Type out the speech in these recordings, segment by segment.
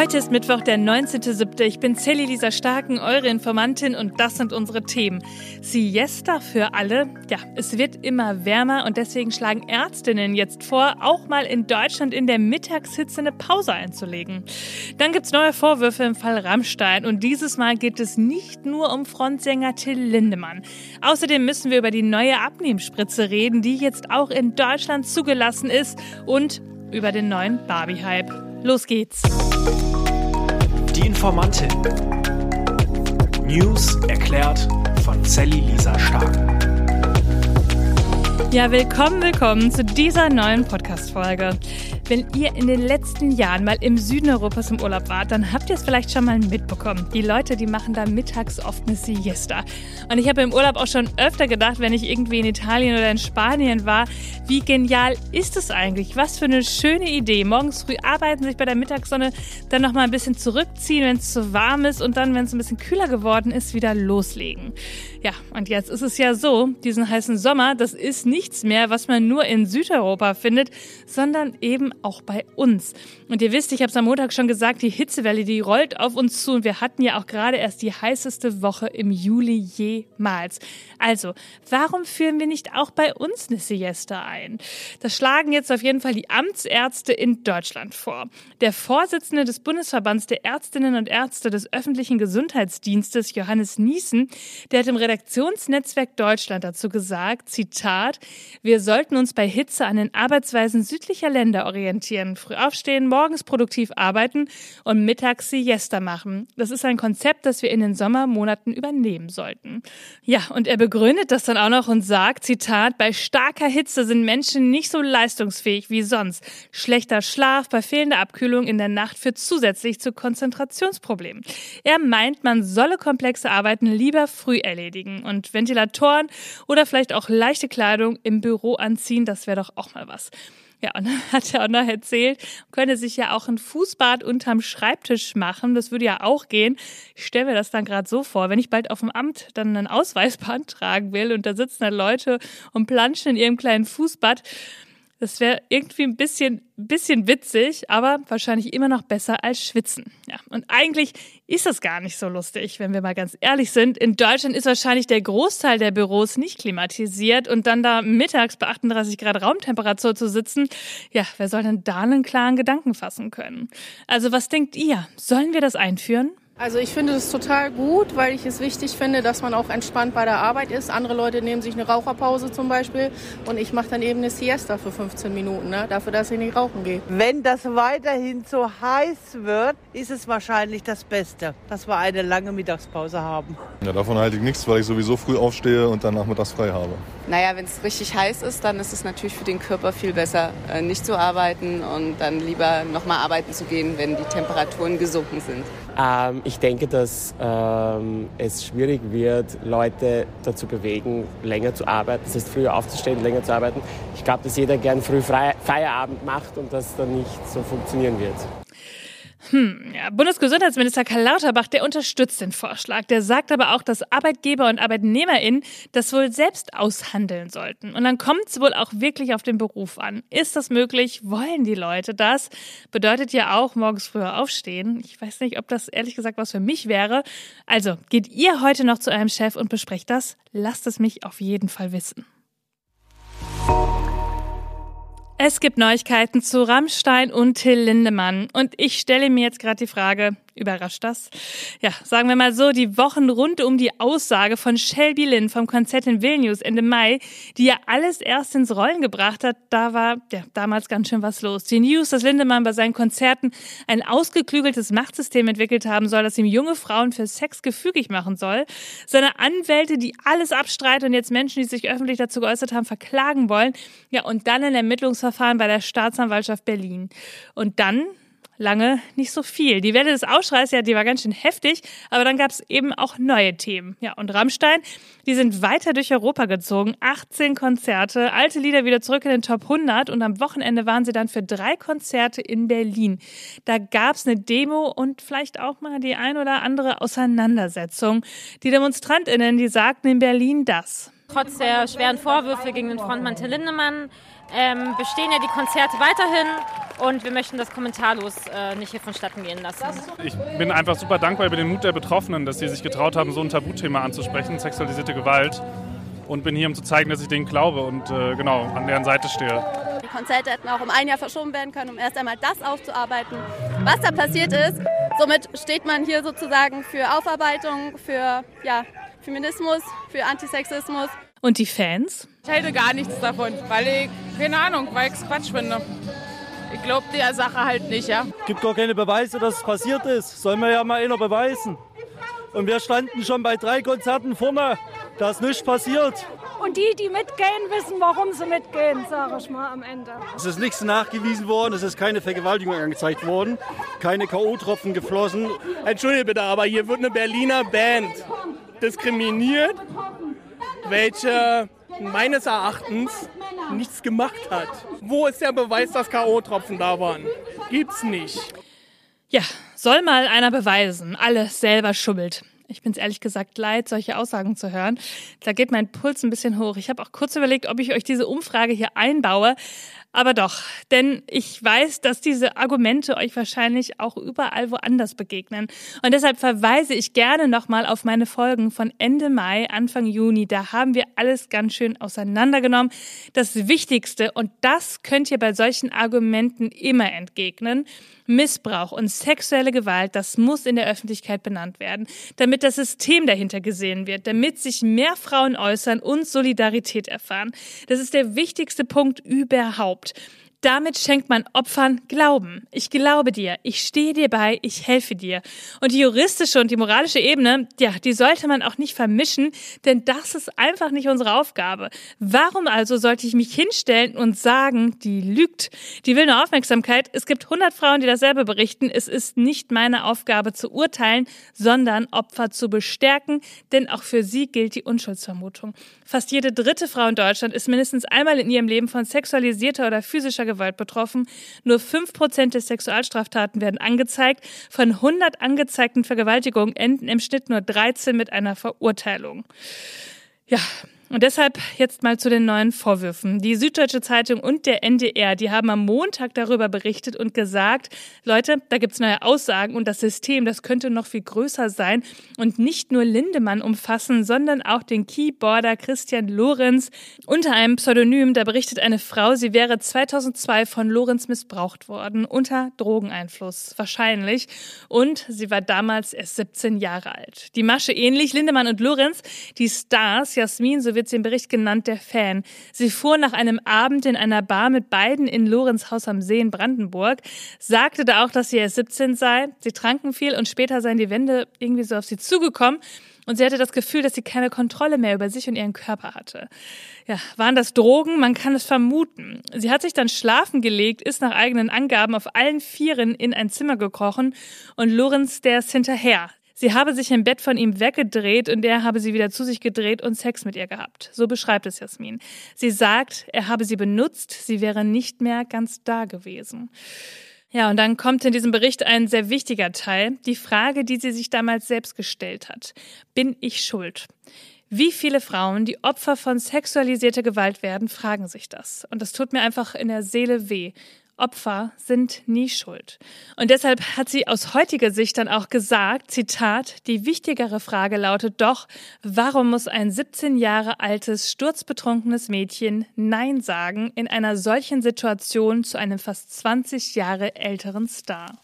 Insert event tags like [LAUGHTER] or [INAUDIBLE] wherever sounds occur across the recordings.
Heute ist Mittwoch, der 19.07. Ich bin Sally Lisa Starken, eure Informantin und das sind unsere Themen. Siesta für alle. Ja, es wird immer wärmer und deswegen schlagen Ärztinnen jetzt vor, auch mal in Deutschland in der Mittagshitze eine Pause einzulegen. Dann gibt's neue Vorwürfe im Fall Rammstein und dieses Mal geht es nicht nur um Frontsänger Till Lindemann. Außerdem müssen wir über die neue Abnehmspritze reden, die jetzt auch in Deutschland zugelassen ist und über den neuen Barbie-Hype. Los geht's. Die Informantin. News erklärt von Sally Lisa Stark. Ja, willkommen, willkommen zu dieser neuen Podcast-Folge. Wenn ihr in den letzten Jahren mal im Süden Europas im Urlaub wart, dann habt ihr es vielleicht schon mal mitbekommen. Die Leute, die machen da mittags oft eine Siesta. Und ich habe im Urlaub auch schon öfter gedacht, wenn ich irgendwie in Italien oder in Spanien war, wie genial ist es eigentlich? Was für eine schöne Idee. Morgens früh arbeiten, sich bei der Mittagssonne dann noch mal ein bisschen zurückziehen, wenn es zu warm ist und dann, wenn es ein bisschen kühler geworden ist, wieder loslegen. Ja, und jetzt ist es ja so, diesen heißen Sommer, das ist nichts mehr, was man nur in Südeuropa findet, sondern eben auch bei uns. Und ihr wisst, ich habe es am Montag schon gesagt, die Hitzewelle, die rollt auf uns zu und wir hatten ja auch gerade erst die heißeste Woche im Juli jemals. Also, warum führen wir nicht auch bei uns eine Siesta ein? Das schlagen jetzt auf jeden Fall die Amtsärzte in Deutschland vor. Der Vorsitzende des Bundesverbands der Ärztinnen und Ärzte des öffentlichen Gesundheitsdienstes, Johannes Niesen, der hat im Redaktionsnetzwerk Deutschland dazu gesagt, Zitat, wir sollten uns bei Hitze an den Arbeitsweisen südlicher Länder orientieren orientieren. Früh aufstehen, morgens produktiv arbeiten und mittags Siesta machen. Das ist ein Konzept, das wir in den Sommermonaten übernehmen sollten. Ja, und er begründet das dann auch noch und sagt, Zitat, bei starker Hitze sind Menschen nicht so leistungsfähig wie sonst. Schlechter Schlaf bei fehlender Abkühlung in der Nacht führt zusätzlich zu Konzentrationsproblemen. Er meint, man solle komplexe Arbeiten lieber früh erledigen und Ventilatoren oder vielleicht auch leichte Kleidung im Büro anziehen, das wäre doch auch mal was. Ja, und dann hat er auch noch erzählt, könne sich ja auch ein Fußbad unterm Schreibtisch machen. Das würde ja auch gehen. Ich stelle mir das dann gerade so vor, wenn ich bald auf dem Amt dann ein Ausweisband [LAUGHS] tragen will und da sitzen dann Leute und planschen in ihrem kleinen Fußbad. Das wäre irgendwie ein bisschen, bisschen witzig, aber wahrscheinlich immer noch besser als schwitzen. Ja, und eigentlich ist das gar nicht so lustig, wenn wir mal ganz ehrlich sind. In Deutschland ist wahrscheinlich der Großteil der Büros nicht klimatisiert und dann da mittags bei 38 Grad Raumtemperatur zu sitzen, ja, wer soll denn da einen klaren Gedanken fassen können? Also was denkt ihr? Sollen wir das einführen? Also ich finde das total gut, weil ich es wichtig finde, dass man auch entspannt bei der Arbeit ist. Andere Leute nehmen sich eine Raucherpause zum Beispiel und ich mache dann eben eine Siesta für 15 Minuten, ne? dafür, dass ich nicht rauchen gehe. Wenn das weiterhin so heiß wird, ist es wahrscheinlich das Beste, dass wir eine lange Mittagspause haben. Ja, davon halte ich nichts, weil ich sowieso früh aufstehe und dann nachmittags frei habe. Naja, wenn es richtig heiß ist, dann ist es natürlich für den Körper viel besser, äh, nicht zu arbeiten und dann lieber nochmal arbeiten zu gehen, wenn die Temperaturen gesunken sind. Ähm, ich denke, dass ähm, es schwierig wird, Leute dazu bewegen, länger zu arbeiten. Das heißt, früher aufzustehen, länger zu arbeiten. Ich glaube, dass jeder gern früh Feierabend macht und das dann nicht so funktionieren wird. Hm, ja, Bundesgesundheitsminister Karl Lauterbach, der unterstützt den Vorschlag. Der sagt aber auch, dass Arbeitgeber und ArbeitnehmerInnen das wohl selbst aushandeln sollten. Und dann kommt es wohl auch wirklich auf den Beruf an. Ist das möglich? Wollen die Leute das? Bedeutet ja auch morgens früher aufstehen. Ich weiß nicht, ob das ehrlich gesagt was für mich wäre. Also, geht ihr heute noch zu eurem Chef und besprecht das? Lasst es mich auf jeden Fall wissen. Es gibt Neuigkeiten zu Rammstein und Till Lindemann. Und ich stelle mir jetzt gerade die Frage, Überrascht das? Ja, sagen wir mal so, die Wochen rund um die Aussage von Shelby Lynn vom Konzert in Vilnius Ende Mai, die ja alles erst ins Rollen gebracht hat, da war ja damals ganz schön was los. Die News, dass Lindemann bei seinen Konzerten ein ausgeklügeltes Machtsystem entwickelt haben soll, das ihm junge Frauen für Sex gefügig machen soll. Seine Anwälte, die alles abstreiten und jetzt Menschen, die sich öffentlich dazu geäußert haben, verklagen wollen. Ja, und dann ein Ermittlungsverfahren bei der Staatsanwaltschaft Berlin. Und dann lange nicht so viel. Die Welle des Aufschreis, ja, die war ganz schön heftig, aber dann gab es eben auch neue Themen. Ja, und Rammstein, die sind weiter durch Europa gezogen. 18 Konzerte, alte Lieder wieder zurück in den Top 100 und am Wochenende waren sie dann für drei Konzerte in Berlin. Da gab es eine Demo und vielleicht auch mal die ein oder andere Auseinandersetzung. Die DemonstrantInnen, die sagten in Berlin das. Trotz der schweren Vorwürfe gegen den Frontmann Till Lindemann ähm, bestehen ja die Konzerte weiterhin und wir möchten das kommentarlos äh, nicht hier vonstatten gehen lassen. Ich bin einfach super dankbar über den Mut der Betroffenen, dass sie sich getraut haben, so ein Tabuthema anzusprechen, sexualisierte Gewalt. Und bin hier, um zu zeigen, dass ich denen glaube und äh, genau an deren Seite stehe. Die Konzerte hätten auch um ein Jahr verschoben werden können, um erst einmal das aufzuarbeiten, was da passiert ist. Somit steht man hier sozusagen für Aufarbeitung, für ja, Feminismus, für Antisexismus. Und die Fans? Ich halte gar nichts davon, weil ich, keine Ahnung, weil ich es Quatsch finde. Ich glaube der Sache halt nicht, ja. Es gibt gar keine Beweise, dass es passiert ist. Soll man ja mal einer beweisen. Und wir standen schon bei drei Konzerten vorne, da ist nichts passiert. Und die, die mitgehen, wissen, warum sie mitgehen, sage ich mal am Ende. Es ist nichts nachgewiesen worden, es ist keine Vergewaltigung angezeigt worden, keine K.O.-Tropfen geflossen. Entschuldige bitte, aber hier wird eine Berliner Band diskriminiert, welche meines Erachtens nichts gemacht hat. Wo ist der Beweis, dass K.O.-Tropfen da waren? Gibt's nicht. Ja, soll mal einer beweisen, alles selber schubbelt. Ich bin es ehrlich gesagt leid, solche Aussagen zu hören. Da geht mein Puls ein bisschen hoch. Ich habe auch kurz überlegt, ob ich euch diese Umfrage hier einbaue. Aber doch, denn ich weiß, dass diese Argumente euch wahrscheinlich auch überall woanders begegnen. Und deshalb verweise ich gerne nochmal auf meine Folgen von Ende Mai, Anfang Juni. Da haben wir alles ganz schön auseinandergenommen. Das Wichtigste, und das könnt ihr bei solchen Argumenten immer entgegnen, Missbrauch und sexuelle Gewalt, das muss in der Öffentlichkeit benannt werden, damit das System dahinter gesehen wird, damit sich mehr Frauen äußern und Solidarität erfahren. Das ist der wichtigste Punkt überhaupt. stopped. Damit schenkt man Opfern Glauben. Ich glaube dir, ich stehe dir bei, ich helfe dir. Und die juristische und die moralische Ebene, ja, die sollte man auch nicht vermischen, denn das ist einfach nicht unsere Aufgabe. Warum also sollte ich mich hinstellen und sagen, die lügt? Die will nur Aufmerksamkeit. Es gibt 100 Frauen, die dasselbe berichten. Es ist nicht meine Aufgabe zu urteilen, sondern Opfer zu bestärken, denn auch für sie gilt die Unschuldsvermutung. Fast jede dritte Frau in Deutschland ist mindestens einmal in ihrem Leben von sexualisierter oder physischer Gewalt betroffen. Nur 5% der Sexualstraftaten werden angezeigt. Von 100 angezeigten Vergewaltigungen enden im Schnitt nur 13 mit einer Verurteilung. Ja, und deshalb jetzt mal zu den neuen Vorwürfen. Die Süddeutsche Zeitung und der NDR, die haben am Montag darüber berichtet und gesagt, Leute, da gibt's neue Aussagen und das System, das könnte noch viel größer sein und nicht nur Lindemann umfassen, sondern auch den Keyboarder Christian Lorenz. Unter einem Pseudonym, da berichtet eine Frau, sie wäre 2002 von Lorenz missbraucht worden, unter Drogeneinfluss wahrscheinlich. Und sie war damals erst 17 Jahre alt. Die Masche ähnlich, Lindemann und Lorenz, die Stars, Jasmin sowie wird im Bericht genannt, der Fan. Sie fuhr nach einem Abend in einer Bar mit beiden in Lorenz Haus am See in Brandenburg, sagte da auch, dass sie erst 17 sei. Sie tranken viel und später seien die Wände irgendwie so auf sie zugekommen. Und sie hatte das Gefühl, dass sie keine Kontrolle mehr über sich und ihren Körper hatte. Ja, waren das Drogen? Man kann es vermuten. Sie hat sich dann schlafen gelegt, ist nach eigenen Angaben auf allen Vieren in ein Zimmer gekrochen und Lorenz, der ist hinterher. Sie habe sich im Bett von ihm weggedreht und er habe sie wieder zu sich gedreht und Sex mit ihr gehabt. So beschreibt es Jasmin. Sie sagt, er habe sie benutzt, sie wäre nicht mehr ganz da gewesen. Ja, und dann kommt in diesem Bericht ein sehr wichtiger Teil, die Frage, die sie sich damals selbst gestellt hat. Bin ich schuld? Wie viele Frauen, die Opfer von sexualisierter Gewalt werden, fragen sich das. Und das tut mir einfach in der Seele weh. Opfer sind nie schuld. Und deshalb hat sie aus heutiger Sicht dann auch gesagt, Zitat, die wichtigere Frage lautet doch, warum muss ein 17 Jahre altes, sturzbetrunkenes Mädchen Nein sagen in einer solchen Situation zu einem fast 20 Jahre älteren Star?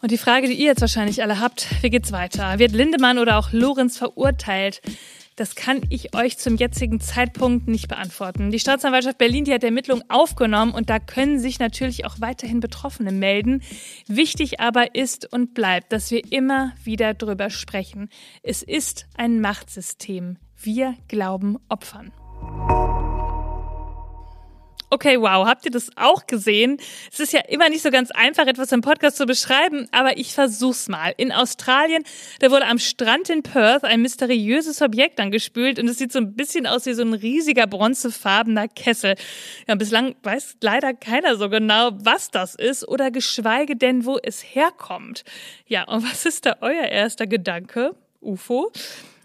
Und die Frage, die ihr jetzt wahrscheinlich alle habt, wie geht's weiter? Wird Lindemann oder auch Lorenz verurteilt? Das kann ich euch zum jetzigen Zeitpunkt nicht beantworten. Die Staatsanwaltschaft Berlin, die hat Ermittlungen aufgenommen und da können sich natürlich auch weiterhin Betroffene melden. Wichtig aber ist und bleibt, dass wir immer wieder drüber sprechen. Es ist ein Machtsystem. Wir glauben Opfern. Okay, wow, habt ihr das auch gesehen? Es ist ja immer nicht so ganz einfach, etwas im Podcast zu beschreiben, aber ich versuch's mal. In Australien, da wurde am Strand in Perth ein mysteriöses Objekt angespült und es sieht so ein bisschen aus wie so ein riesiger bronzefarbener Kessel. Ja, bislang weiß leider keiner so genau, was das ist oder geschweige denn, wo es herkommt. Ja, und was ist da euer erster Gedanke? UFO?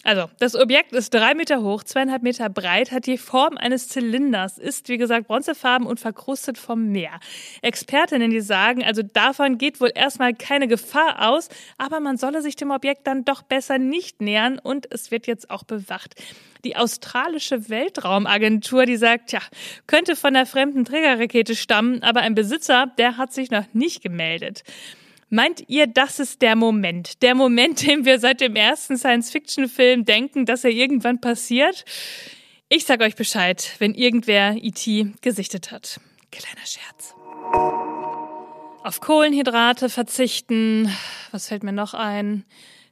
Also, das Objekt ist drei Meter hoch, zweieinhalb Meter breit, hat die Form eines Zylinders, ist, wie gesagt, bronzefarben und verkrustet vom Meer. Expertinnen, die sagen, also davon geht wohl erstmal keine Gefahr aus, aber man solle sich dem Objekt dann doch besser nicht nähern und es wird jetzt auch bewacht. Die australische Weltraumagentur, die sagt, ja, könnte von der fremden Trägerrakete stammen, aber ein Besitzer, der hat sich noch nicht gemeldet. Meint ihr, das ist der Moment? Der Moment, [LAUGHS] den wir seit dem ersten Science-Fiction-Film denken, dass er irgendwann passiert? Ich sag euch Bescheid, wenn irgendwer E.T. gesichtet hat. Kleiner Scherz. Auf Kohlenhydrate verzichten. Was fällt mir noch ein?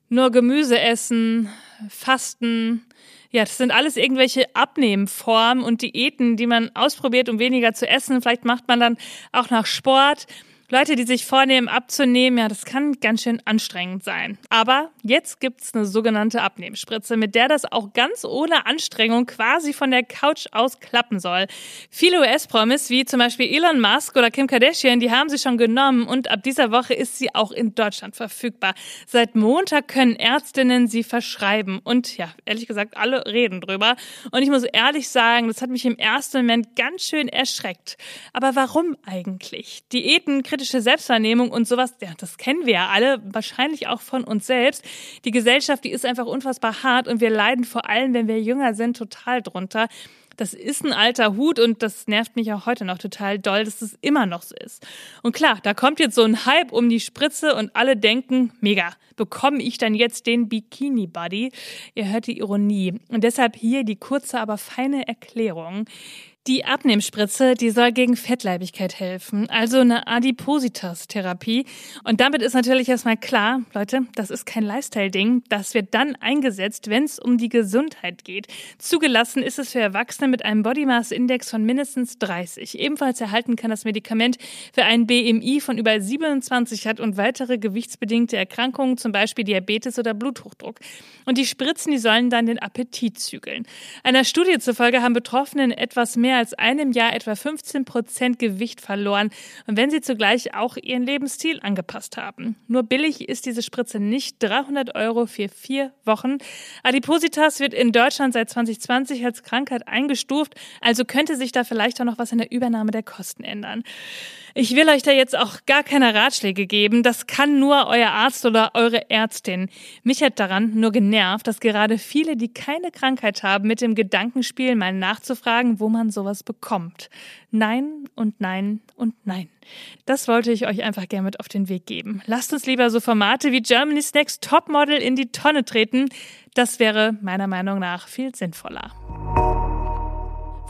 Nur Gemüse essen, fasten. Ja, das sind alles irgendwelche Abnehmformen und Diäten, die man ausprobiert, um weniger zu essen. Vielleicht macht man dann auch nach Sport. Leute, die sich vornehmen, abzunehmen, ja, das kann ganz schön anstrengend sein. Aber jetzt gibt's eine sogenannte Abnehmspritze, mit der das auch ganz ohne Anstrengung quasi von der Couch aus klappen soll. Viele US-Promis, wie zum Beispiel Elon Musk oder Kim Kardashian, die haben sie schon genommen und ab dieser Woche ist sie auch in Deutschland verfügbar. Seit Montag können Ärztinnen sie verschreiben. Und ja, ehrlich gesagt, alle reden drüber. Und ich muss ehrlich sagen, das hat mich im ersten Moment ganz schön erschreckt. Aber warum eigentlich? Diäten, kritische Selbstwahrnehmung und sowas, ja, das kennen wir ja alle, wahrscheinlich auch von uns selbst. Die Gesellschaft, die ist einfach unfassbar hart und wir leiden vor allem, wenn wir jünger sind, total drunter. Das ist ein alter Hut und das nervt mich auch heute noch total doll, dass es immer noch so ist. Und klar, da kommt jetzt so ein Hype um die Spritze und alle denken, mega, bekomme ich dann jetzt den Bikini Buddy? Ihr hört die Ironie. Und deshalb hier die kurze, aber feine Erklärung. Die Abnehmspritze, die soll gegen Fettleibigkeit helfen, also eine Adipositas-Therapie. Und damit ist natürlich erstmal klar, Leute, das ist kein Lifestyle-Ding. Das wird dann eingesetzt, wenn es um die Gesundheit geht. Zugelassen ist es für Erwachsene mit einem Body Mass Index von mindestens 30. Ebenfalls erhalten kann das Medikament für einen BMI von über 27 hat und weitere gewichtsbedingte Erkrankungen, zum Beispiel Diabetes oder Bluthochdruck. Und die Spritzen, die sollen dann den Appetit zügeln. Einer Studie zufolge haben Betroffenen etwas mehr mehr als einem Jahr etwa 15 Prozent Gewicht verloren und wenn sie zugleich auch ihren Lebensstil angepasst haben. Nur billig ist diese Spritze nicht 300 Euro für vier Wochen. Adipositas wird in Deutschland seit 2020 als Krankheit eingestuft, also könnte sich da vielleicht auch noch was in der Übernahme der Kosten ändern. Ich will euch da jetzt auch gar keine Ratschläge geben. Das kann nur euer Arzt oder eure Ärztin. Mich hat daran nur genervt, dass gerade viele, die keine Krankheit haben, mit dem Gedanken spielen, mal nachzufragen, wo man sowas bekommt. Nein und nein und nein. Das wollte ich euch einfach gerne mit auf den Weg geben. Lasst uns lieber so Formate wie Germany's Next Topmodel in die Tonne treten. Das wäre meiner Meinung nach viel sinnvoller.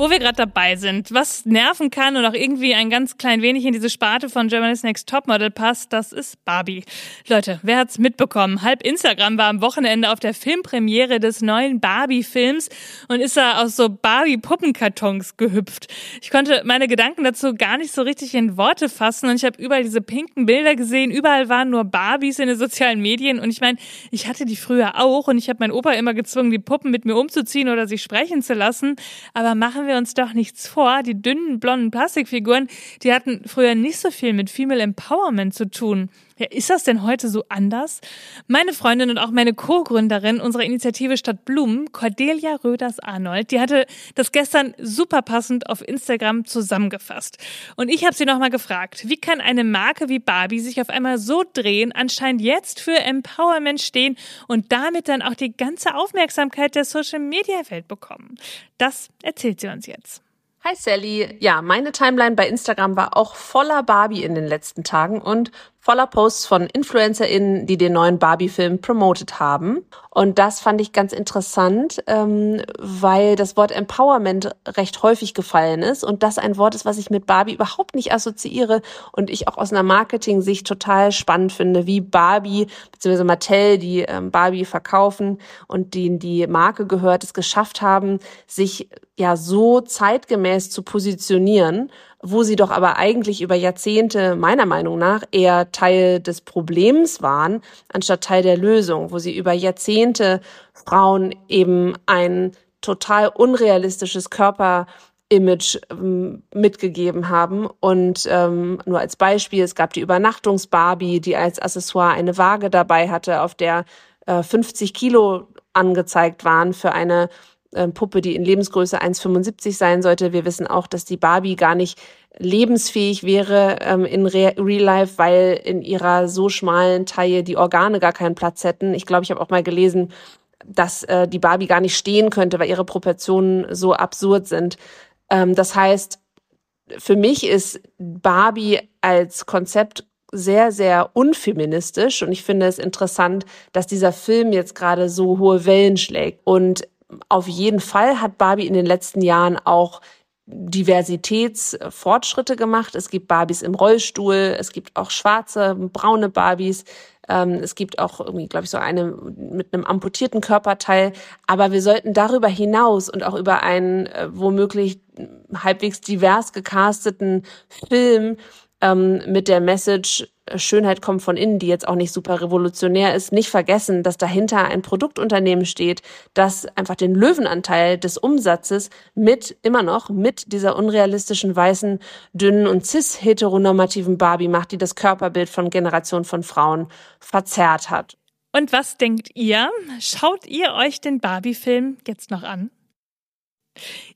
Wo wir gerade dabei sind, was nerven kann und auch irgendwie ein ganz klein wenig in diese Sparte von Germany's Next Topmodel passt, das ist Barbie. Leute, wer hat's mitbekommen? Halb Instagram war am Wochenende auf der Filmpremiere des neuen Barbie-Films und ist da aus so Barbie-Puppenkartons gehüpft. Ich konnte meine Gedanken dazu gar nicht so richtig in Worte fassen und ich habe überall diese pinken Bilder gesehen. Überall waren nur Barbies in den sozialen Medien und ich meine, ich hatte die früher auch und ich habe meinen Opa immer gezwungen, die Puppen mit mir umzuziehen oder sich sprechen zu lassen. Aber machen machen wir uns doch nichts vor. Die dünnen, blonden Plastikfiguren, die hatten früher nicht so viel mit Female Empowerment zu tun. Ja, ist das denn heute so anders? Meine Freundin und auch meine Co-Gründerin unserer Initiative Stadt Blumen, Cordelia Röders-Arnold, die hatte das gestern super passend auf Instagram zusammengefasst. Und ich habe sie nochmal gefragt, wie kann eine Marke wie Barbie sich auf einmal so drehen, anscheinend jetzt für Empowerment stehen und damit dann auch die ganze Aufmerksamkeit der Social-Media-Welt bekommen? Das erzählt sie uns jetzt. Hi Sally. Ja, meine Timeline bei Instagram war auch voller Barbie in den letzten Tagen und voller Posts von InfluencerInnen, die den neuen Barbie-Film promotet haben. Und das fand ich ganz interessant, ähm, weil das Wort Empowerment recht häufig gefallen ist und das ein Wort ist, was ich mit Barbie überhaupt nicht assoziiere und ich auch aus einer Marketing-Sicht total spannend finde, wie Barbie bzw. Mattel, die ähm, Barbie verkaufen und denen die Marke gehört, es geschafft haben, sich ja so zeitgemäß zu positionieren wo sie doch aber eigentlich über Jahrzehnte meiner Meinung nach eher Teil des Problems waren, anstatt Teil der Lösung, wo sie über Jahrzehnte Frauen eben ein total unrealistisches Körper Image ähm, mitgegeben haben. Und ähm, nur als Beispiel, es gab die Übernachtungs-Barbie, die als Accessoire eine Waage dabei hatte, auf der äh, 50 Kilo angezeigt waren für eine Puppe, die in Lebensgröße 1,75 sein sollte. Wir wissen auch, dass die Barbie gar nicht lebensfähig wäre ähm, in Re Real Life, weil in ihrer so schmalen Taille die Organe gar keinen Platz hätten. Ich glaube, ich habe auch mal gelesen, dass äh, die Barbie gar nicht stehen könnte, weil ihre Proportionen so absurd sind. Ähm, das heißt, für mich ist Barbie als Konzept sehr, sehr unfeministisch und ich finde es interessant, dass dieser Film jetzt gerade so hohe Wellen schlägt. Und auf jeden Fall hat Barbie in den letzten Jahren auch Diversitätsfortschritte gemacht. Es gibt Barbies im Rollstuhl, es gibt auch schwarze, braune Barbies. Ähm, es gibt auch irgendwie, glaube ich, so eine mit einem amputierten Körperteil. Aber wir sollten darüber hinaus und auch über einen äh, womöglich halbwegs divers gecasteten Film ähm, mit der Message Schönheit kommt von innen, die jetzt auch nicht super revolutionär ist, nicht vergessen, dass dahinter ein Produktunternehmen steht, das einfach den Löwenanteil des Umsatzes mit, immer noch, mit dieser unrealistischen weißen, dünnen und cis-heteronormativen Barbie macht, die das Körperbild von Generationen von Frauen verzerrt hat. Und was denkt ihr? Schaut ihr euch den Barbie-Film jetzt noch an?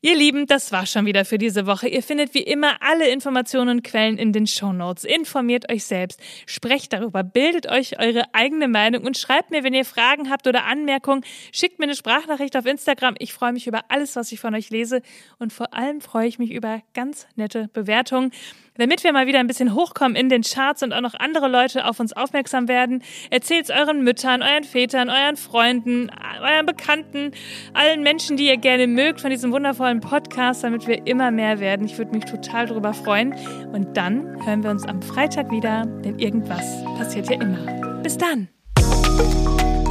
Ihr Lieben, das war schon wieder für diese Woche. Ihr findet wie immer alle Informationen und Quellen in den Show Notes. Informiert euch selbst, sprecht darüber, bildet euch eure eigene Meinung und schreibt mir, wenn ihr Fragen habt oder Anmerkungen. Schickt mir eine Sprachnachricht auf Instagram. Ich freue mich über alles, was ich von euch lese und vor allem freue ich mich über ganz nette Bewertungen. Damit wir mal wieder ein bisschen hochkommen in den Charts und auch noch andere Leute auf uns aufmerksam werden, erzählt euren Müttern, euren Vätern, euren Freunden, euren Bekannten, allen Menschen, die ihr gerne mögt von diesem wundervollen Podcast, damit wir immer mehr werden. Ich würde mich total darüber freuen. Und dann hören wir uns am Freitag wieder, denn irgendwas passiert ja immer. Bis dann.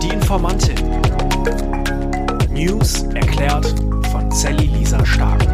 Die Informantin. News erklärt von Sally Lisa Stark.